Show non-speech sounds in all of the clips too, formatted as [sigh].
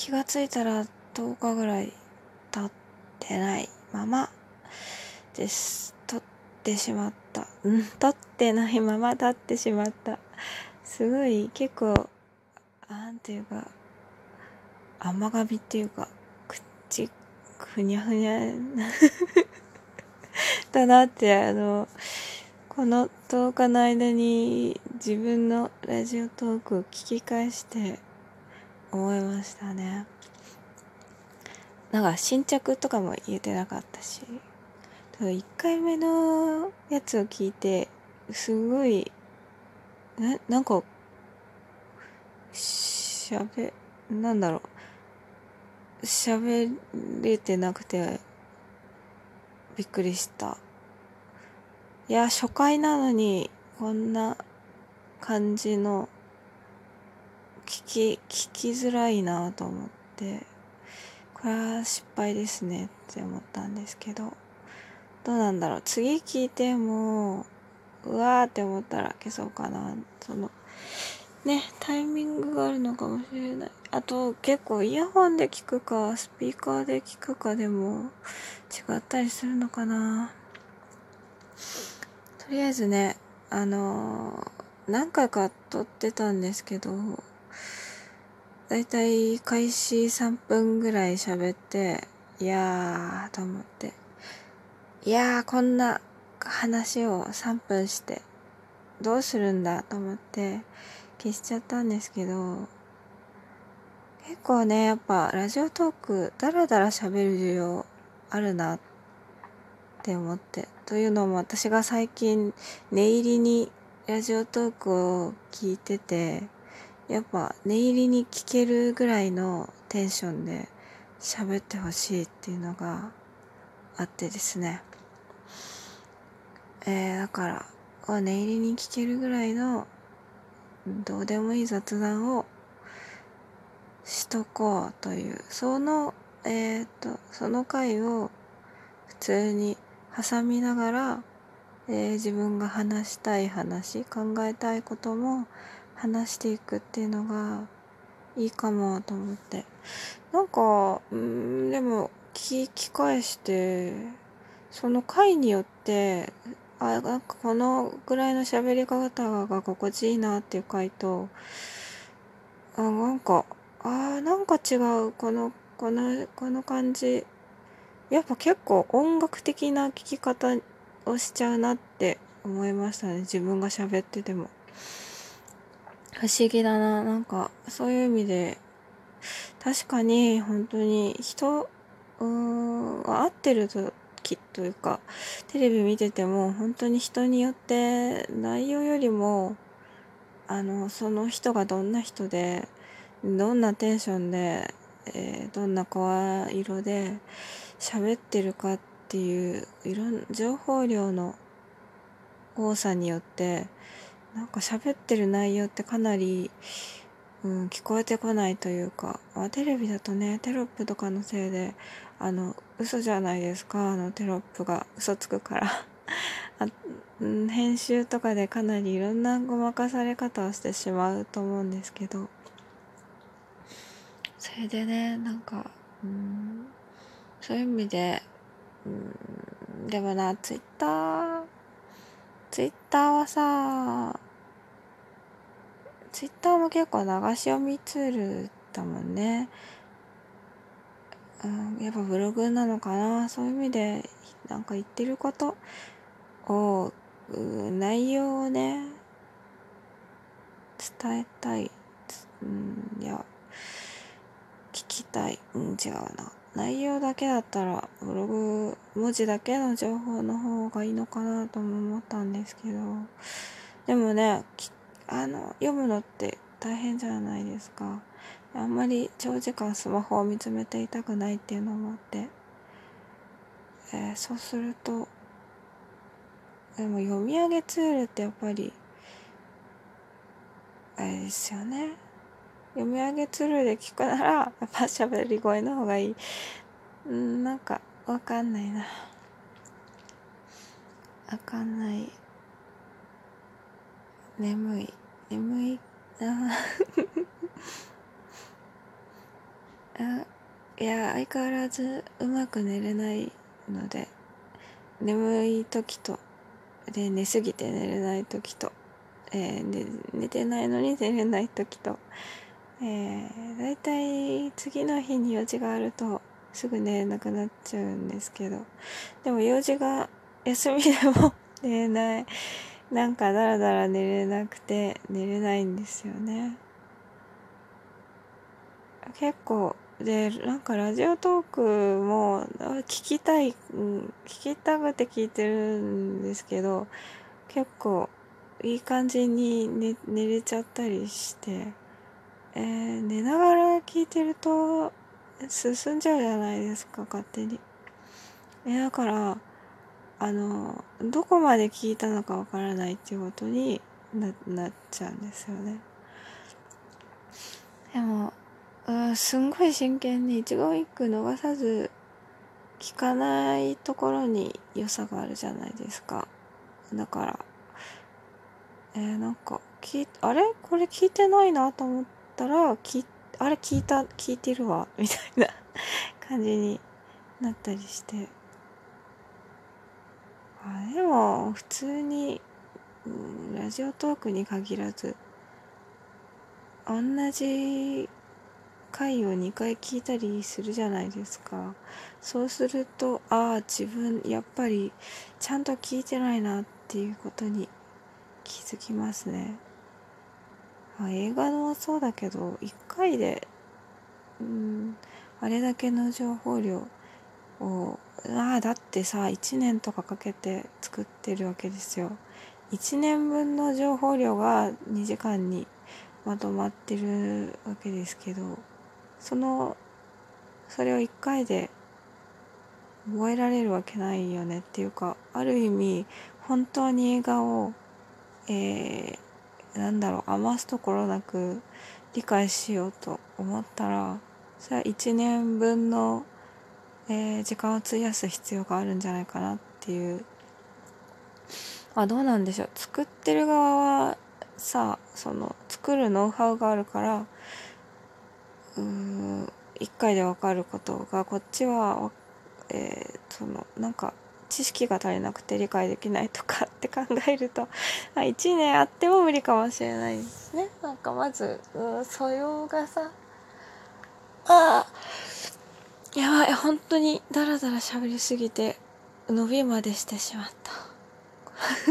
気がついたら10日ぐらい経ってないままです。撮ってしまった。うん撮ってないまま経ってしまった。すごい結構なんていうか甘噛みっていうか口ふにゃふにゃだなってあのこの10日の間に自分のラジオトークを聞き返して思いましたね。なんか新着とかも言えてなかったし。1回目のやつを聞いてすごいななんかしゃべなんだろう。喋れてなくてびっくりした。いや初回なのにこんな感じの聞き聞きづらいなと思ってこれは失敗ですねって思ったんですけどどうなんだろう。次聞いてもうわーって思ったら消そうかな。そのねタイミングがあるのかもしれない。あと結構イヤホンで聞くかスピーカーで聞くかでも違ったりするのかな。とりあえずねあのー、何回か撮ってたんですけどだいたい開始3分ぐらい喋っていやーと思って。いやーこんな話を3分してどうするんだと思って消しちゃったんですけど結構ねやっぱラジオトークダラダラ喋る需要あるなって思って。というのも私が最近寝入りにラジオトークを聞いててやっぱ寝入りに聞けるぐらいのテンションで喋ってほしいっていうのがあってですね。えー、だから寝入りに聞けるぐらいのどうでもいい雑談をしとこうというそのえっ、とその回を普通に挟みながら、えー、自分が話したい話考えたいことも話していくっていうのがいいかもと思って。なんかうんでも聞き返してその回によってあなんかこのぐらいの喋り方が心地いいなっていう回とあなんかあなんか違うこのこのこの感じ。やっぱ結構音楽的な聴き方をしちゃうなって思いましたね自分が喋ってても。不思議だな。なんかそういう意味で確かに本当に人が合ってるときというかテレビ見てても本当に人によって内容よりもあのその人がどんな人でどんなテンションで、えー、どんな声色で喋ってるかっていういろん情報量の多さによってなんか喋ってる内容ってかなり、うん、聞こえてこないというか、まあ、テレビだとねテロップとかのせいであの嘘じゃないですかあのテロップが嘘つくから。[laughs] あ、うん、編集とかでかなりいろんなごまかされ方をしてしまうと思うんですけど。それでねなんか、うん、そういう意味で、うん、でもなツイッターツイッターはさツイッターも結構流し読みツールだもんね。うん、やっぱブログなのかな。そういう意味でなんか言ってることを、う内容をね伝えたい、うん、いや聞きたい、うん、違うな。内容だけだったらブログ文字だけの情報の方がいいのかなとも思ったんですけど。でもねあの読むのって大変じゃないですか。あんまり長時間スマホを見つめていたくないっていうのもあって、えー、そうするとでも読み上げツールってやっぱりあれですよね。読み上げツールで聞くならやっぱ喋り声の方がいい。うんなんかわかんないな。わかんない。眠い。眠いな。[laughs] あいや相変わらずうまく寝れないので眠い時とで寝すぎて寝れない時と、えー、寝てないのに寝れない時と、えー、だいたい次の日に用事があるとすぐ寝れなくなっちゃうんですけど。でも用事が休みでも寝れない。なんかだらだら寝れなくて寝れないんですよね。結構でなんかラジオトークも聞きたい、うん、聞きたくて聞いてるんですけど結構いい感じに寝寝れちゃったりして、えー、寝ながら聞いてると進んじゃうじゃないですか勝手に。えだからあのどこまで聞いたのかわからないっていうことにななっちゃうんですよね。でもあすんごい真剣に一言一句逃さず聞かないところに良さがあるじゃないですかだからえー、なんか聞あれ？これ聞いてないなと思ったらきあれ聞いた聞いてるわ [laughs] みたいな感じになったりして。あでも普通に、うん、ラジオトークに限らず同じ回を2回聞いたりするじゃないですか。そうするとああ自分やっぱりちゃんと聞いてないなっていうことに気づきますね。あ映画もそうだけど1回でうんあれだけの情報量をああだってさ1年とかかけて作ってるわけですよ。1年分の情報量が2時間にまとまってるわけですけどそのそれを1回で覚えられるわけないよねっていうかある意味本当に映画を、えー、なんだろう余すところなく理解しようと思ったらそれは1年分の、えー、時間を費やす必要があるんじゃないかなっていう。あどうなんでしょう。作ってる側はさその作るノウハウがあるからうん1回で分かることがこっちは、えー、そのなんか知識が足りなくて理解できないとかって考えると [laughs] あ1年あっても無理かもしれないですね。なんかまずうん素養がさあやばい本当にダラダラ喋りすぎて伸びまでしてしまった。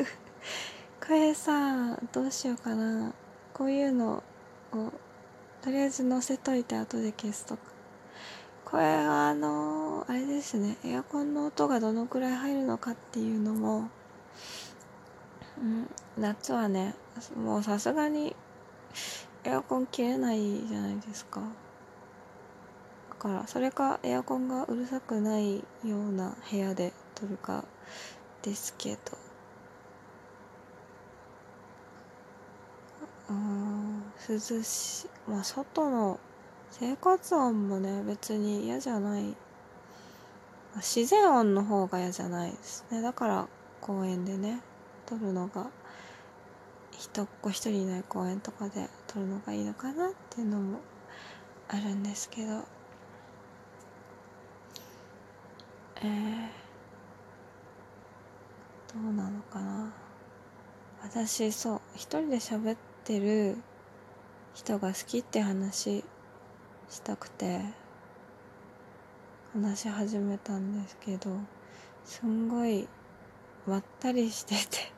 [laughs] これさどうしようかな。こういうのをとりあえず載せといて後で消すとか。これはあの、あれですねエアコンの音がどのくらい入るのかっていうのも、うん、夏はねもうさすがにエアコン切れないじゃないですか。だからそれかエアコンがうるさくないような部屋で撮るかですけど。うん涼しい。まあ外の生活音もね別に嫌じゃない。自然音の方が嫌じゃないですね。だから公園でね撮るのが人っ子一人いない公園とかで撮るのがいいのかなっていうのもあるんですけど。えー、どうなのかな。私そう一人で喋ってる人が好きって話したくて話し始めたんですけどすんごいまったりしてて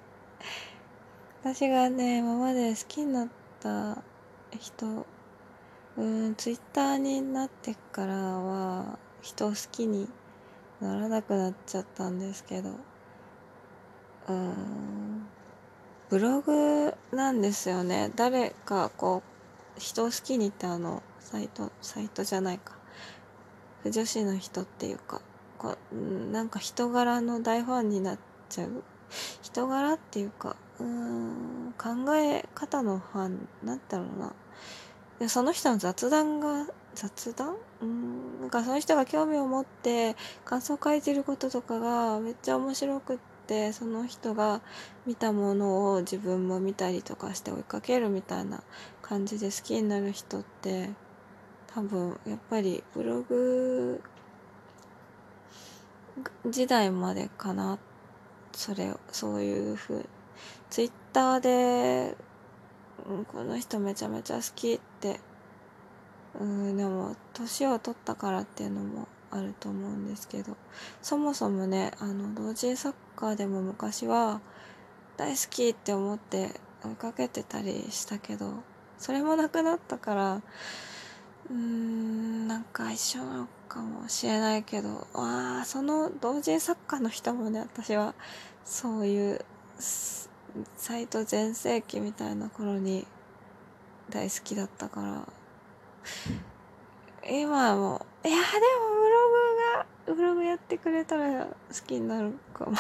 [laughs] 私がね今まで好きになった人うんツイッターになってからは人を好きにならなくなっちゃったんですけどうんブログなんですよね。誰かこう人を好きにってあのサイトサイトじゃないか。不女子の人っていうかこなんか人柄の大ファンになっちゃう。人柄っていうかうん考え方のファンなんだろうな。でその人の雑談が雑談？うんなんかその人が興味を持って感想を書いてることとかがめっちゃ面白くってその人が見たものを自分も見たりとかして追いかけるみたいな感じで好きになる人って多多分やっぱりブログ時代までかなそれそういうふうツイッターで、うん、この人めちゃめちゃ好きってうんでも年を取ったからっていうのもあると思うんですけどそもそもねあの同時サッカーでも昔は大好きって思って追いかけてたりしたけどそれもなくなったからうーんなんか一緒なのかもしれないけどあその同人作家の人もね私はそういうサイト全盛期みたいな頃に大好きだったから。今はもういやでもブログやってくれたら好きになるかも。[laughs]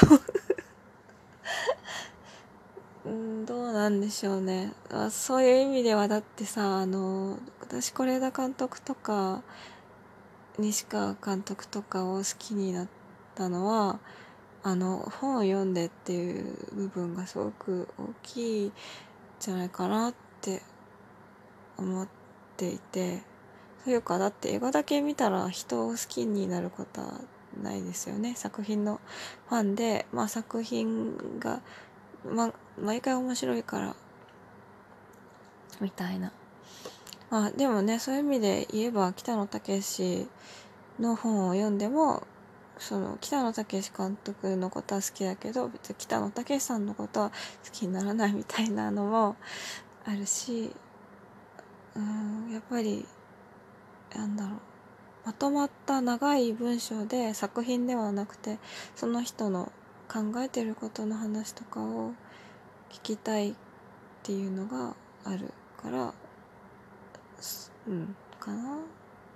うんどうなんでしょうね。あそういう意味ではだってさあの私是枝監督とか西川監督とかを好きになったのはあの本を読んでっていう部分がすごく大きいんじゃないかなって思っていて。というかだって映画だけ見たら人を好きになることはないですよね。作品のファンで、まあ、作品が、ま、毎回面白いからみたいな。まあでもねそういう意味で言えば北野武の本を読んでもその北野武監督のことは好きだけど別に北野武さんのことは好きにならないみたいなのもあるしうんやっぱりなんだろう。まとまった長い文章で作品ではなくてその人の考えてることの話とかを聞きたいっていうのがあるからうんかな。